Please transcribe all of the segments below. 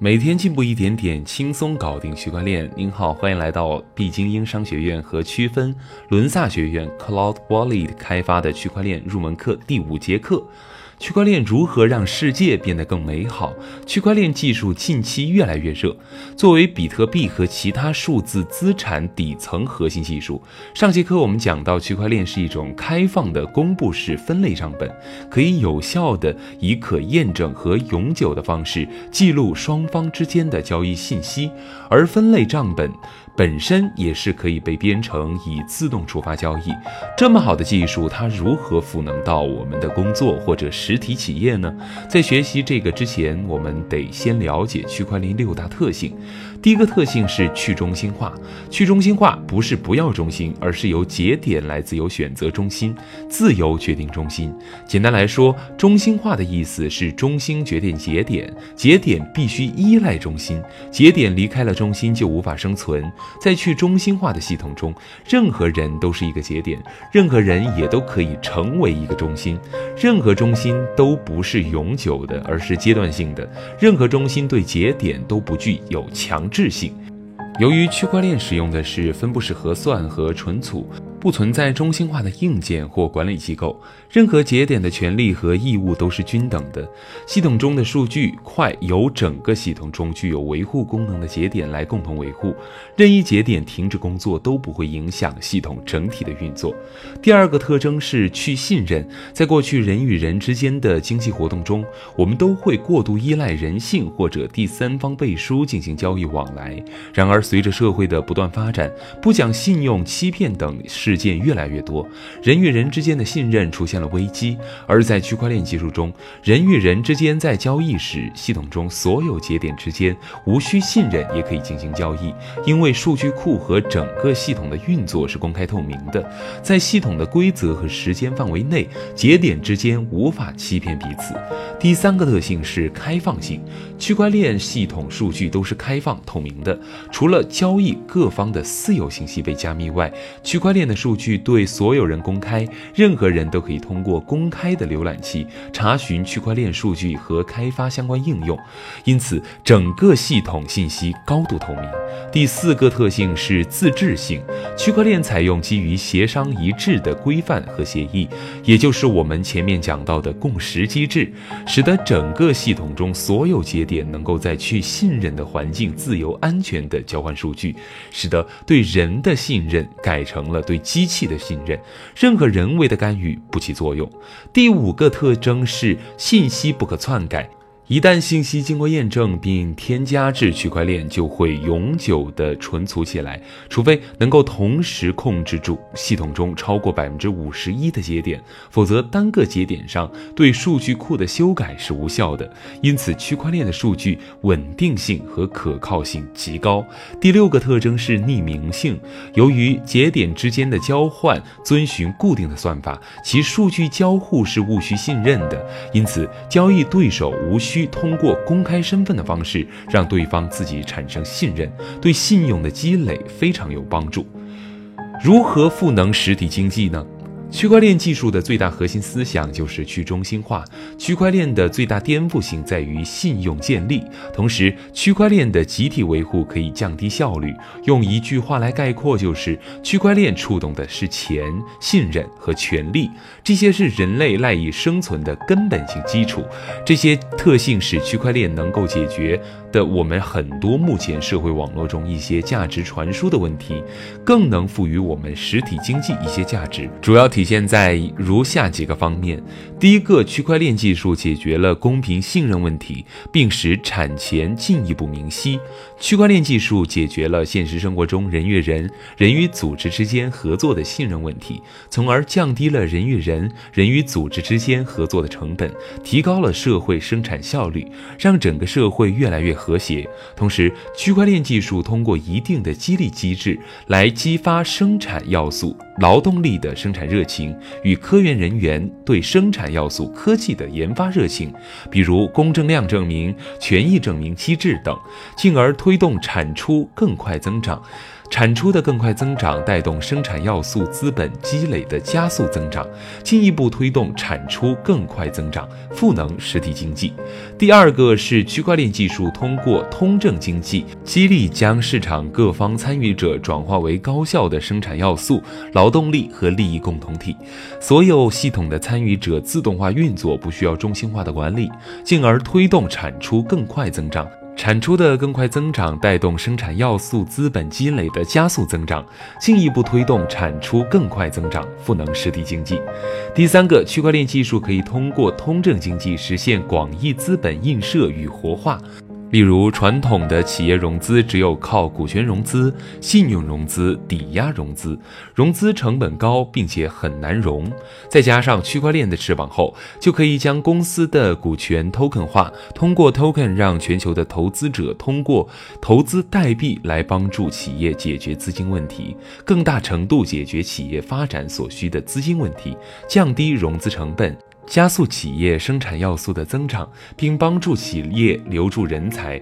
每天进步一点点，轻松搞定区块链。您好，欢迎来到必精英商学院和区分伦萨学院 Cloud Wallet 开发的区块链入门课第五节课。区块链如何让世界变得更美好？区块链技术近期越来越热。作为比特币和其他数字资产底层核心技术，上节课我们讲到，区块链是一种开放的公布式分类账本，可以有效的以可验证和永久的方式记录双方之间的交易信息，而分类账本。本身也是可以被编程以自动触发交易，这么好的技术，它如何赋能到我们的工作或者实体企业呢？在学习这个之前，我们得先了解区块链六大特性。第一个特性是去中心化。去中心化不是不要中心，而是由节点来自由选择中心，自由决定中心。简单来说，中心化的意思是中心决定节点，节点必须依赖中心，节点离开了中心就无法生存。在去中心化的系统中，任何人都是一个节点，任何人也都可以成为一个中心。任何中心都不是永久的，而是阶段性的。任何中心对节点都不具有强制性。由于区块链使用的是分布式核算和存储。不存在中心化的硬件或管理机构，任何节点的权利和义务都是均等的。系统中的数据块由整个系统中具有维护功能的节点来共同维护，任意节点停止工作都不会影响系统整体的运作。第二个特征是去信任。在过去人与人之间的经济活动中，我们都会过度依赖人性或者第三方背书进行交易往来。然而，随着社会的不断发展，不讲信用、欺骗等。事件越来越多，人与人之间的信任出现了危机。而在区块链技术中，人与人之间在交易时，系统中所有节点之间无需信任也可以进行交易，因为数据库和整个系统的运作是公开透明的。在系统的规则和时间范围内，节点之间无法欺骗彼此。第三个特性是开放性，区块链系统数据都是开放透明的，除了交易各方的私有信息被加密外，区块链的。数据对所有人公开，任何人都可以通过公开的浏览器查询区块链数据和开发相关应用，因此整个系统信息高度透明。第四个特性是自治性，区块链采用基于协商一致的规范和协议，也就是我们前面讲到的共识机制，使得整个系统中所有节点能够在去信任的环境自由安全地交换数据，使得对人的信任改成了对。机器的信任，任何人为的干预不起作用。第五个特征是信息不可篡改。一旦信息经过验证并添加至区块链，就会永久的存储起来，除非能够同时控制住系统中超过百分之五十一的节点，否则单个节点上对数据库的修改是无效的。因此，区块链的数据稳定性和可靠性极高。第六个特征是匿名性，由于节点之间的交换遵循固定的算法，其数据交互是务虚信任的，因此交易对手无需。通过公开身份的方式，让对方自己产生信任，对信用的积累非常有帮助。如何赋能实体经济呢？区块链技术的最大核心思想就是去中心化。区块链的最大颠覆性在于信用建立，同时区块链的集体维护可以降低效率。用一句话来概括，就是区块链触动的是钱、信任和权利，这些是人类赖以生存的根本性基础。这些特性使区块链能够解决的我们很多目前社会网络中一些价值传输的问题，更能赋予我们实体经济一些价值。主要。体现在如下几个方面：第一个，区块链技术解决了公平信任问题，并使产权进一步明晰。区块链技术解决了现实生活中人与人、人与组织之间合作的信任问题，从而降低了人与人、人与组织之间合作的成本，提高了社会生产效率，让整个社会越来越和谐。同时，区块链技术通过一定的激励机制来激发生产要素。劳动力的生产热情与科研人员对生产要素科技的研发热情，比如公证量证明、权益证明机制等，进而推动产出更快增长。产出的更快增长带动生产要素资本积累的加速增长，进一步推动产出更快增长，赋能实体经济。第二个是区块链技术通过通证经济，激励将市场各方参与者转化为高效的生产要素、劳动力和利益共同体，所有系统的参与者自动化运作，不需要中心化的管理，进而推动产出更快增长。产出的更快增长带动生产要素资本积累的加速增长，进一步推动产出更快增长，赋能实体经济。第三个，区块链技术可以通过通证经济实现广义资本映射与活化。例如，传统的企业融资只有靠股权融资、信用融资、抵押融资，融资成本高，并且很难融。再加上区块链的翅膀后，就可以将公司的股权 token 化，通过 token 让全球的投资者通过投资代币来帮助企业解决资金问题，更大程度解决企业发展所需的资金问题，降低融资成本。加速企业生产要素的增长，并帮助企业留住人才。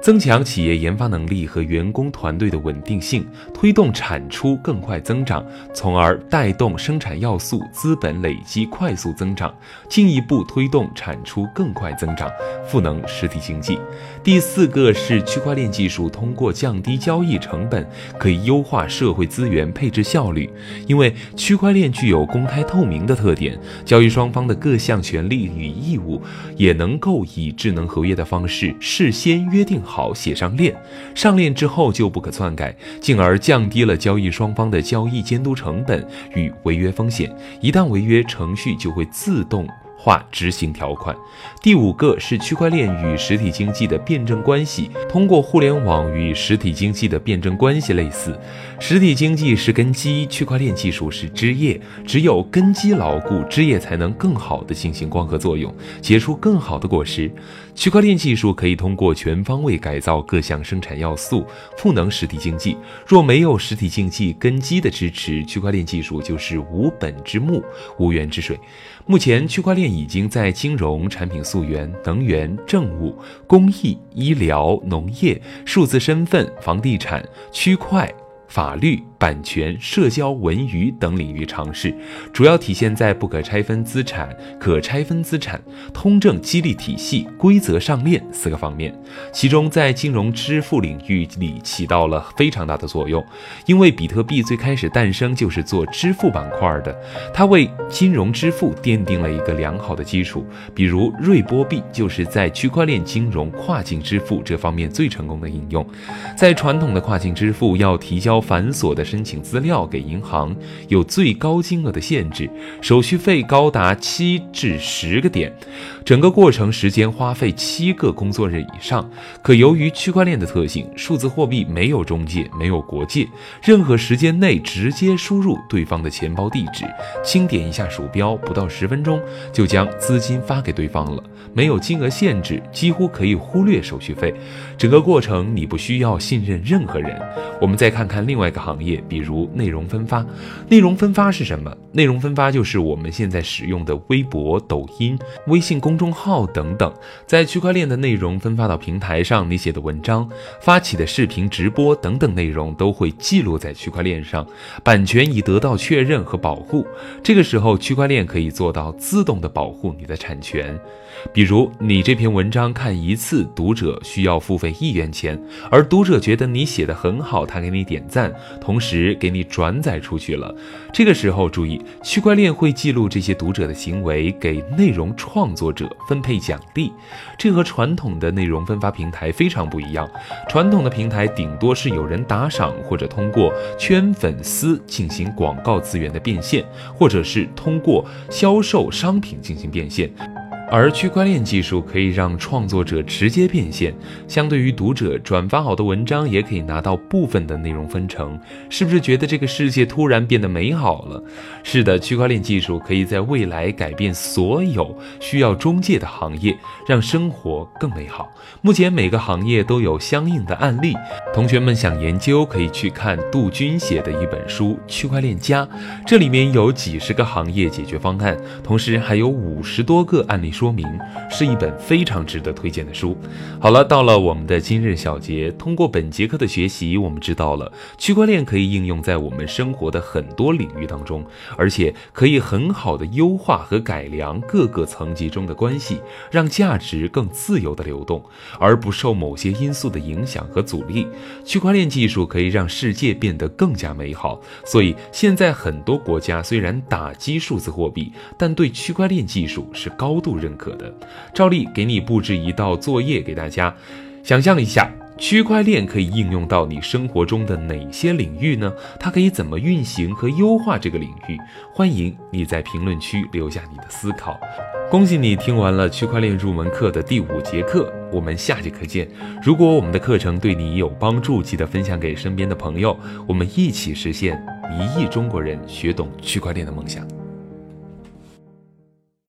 增强企业研发能力和员工团队的稳定性，推动产出更快增长，从而带动生产要素资本累积快速增长，进一步推动产出更快增长，赋能实体经济。第四个是区块链技术通过降低交易成本，可以优化社会资源配置效率。因为区块链具有公开透明的特点，交易双方的各项权利与义务也能够以智能合约的方式事先约定。好写上链，上链之后就不可篡改，进而降低了交易双方的交易监督成本与违约风险。一旦违约，程序就会自动。化执行条款。第五个是区块链与实体经济的辩证关系。通过互联网与实体经济的辩证关系类似，实体经济是根基，区块链技术是枝叶。只有根基牢固，枝叶才能更好的进行光合作用，结出更好的果实。区块链技术可以通过全方位改造各项生产要素，赋能实体经济。若没有实体经济根基的支持，区块链技术就是无本之木，无源之水。目前，区块链已经在金融、产品溯源、能源、政务、公益、医疗、农业、数字身份、房地产、区块。法律、版权、社交、文娱等领域尝试，主要体现在不可拆分资产、可拆分资产、通证激励体系、规则上链四个方面。其中，在金融支付领域里起到了非常大的作用，因为比特币最开始诞生就是做支付板块的，它为金融支付奠定了一个良好的基础。比如，瑞波币就是在区块链金融跨境支付这方面最成功的应用。在传统的跨境支付要提交。繁琐的申请资料给银行有最高金额的限制，手续费高达七至十个点，整个过程时间花费七个工作日以上。可由于区块链的特性，数字货币没有中介，没有国界，任何时间内直接输入对方的钱包地址，轻点一下鼠标，不到十分钟就将资金发给对方了，没有金额限制，几乎可以忽略手续费。整个过程你不需要信任任何人。我们再看看。另外一个行业，比如内容分发。内容分发是什么？内容分发就是我们现在使用的微博、抖音、微信公公众号等等，在区块链的内容分发到平台上，你写的文章、发起的视频直播等等内容都会记录在区块链上，版权已得到确认和保护。这个时候，区块链可以做到自动的保护你的产权。比如，你这篇文章看一次，读者需要付费一元钱，而读者觉得你写的很好，他给你点赞。同时给你转载出去了，这个时候注意，区块链会记录这些读者的行为，给内容创作者分配奖励。这和传统的内容分发平台非常不一样。传统的平台顶多是有人打赏，或者通过圈粉丝进行广告资源的变现，或者是通过销售商品进行变现。而区块链技术可以让创作者直接变现，相对于读者转发好的文章也可以拿到部分的内容分成，是不是觉得这个世界突然变得美好了？是的，区块链技术可以在未来改变所有需要中介的行业，让生活更美好。目前每个行业都有相应的案例，同学们想研究可以去看杜军写的一本书《区块链家》，这里面有几十个行业解决方案，同时还有五十多个案例。说明，是一本非常值得推荐的书。好了，到了我们的今日小结，通过本节课的学习，我们知道了区块链可以应用在我们生活的很多领域当中，而且可以很好的优化和改良各个层级中的关系，让价值更自由的流动，而不受某些因素的影响和阻力。区块链技术可以让世界变得更加美好，所以现在很多国家虽然打击数字货币，但对区块链技术是高度认认可的。照例给你布置一道作业给大家，想象一下。区块链可以应用到你生活中的哪些领域呢？它可以怎么运行和优化这个领域？欢迎你在评论区留下你的思考。恭喜你听完了区块链入门课的第五节课，我们下节课见。如果我们的课程对你有帮助，记得分享给身边的朋友，我们一起实现一亿中国人学懂区块链的梦想。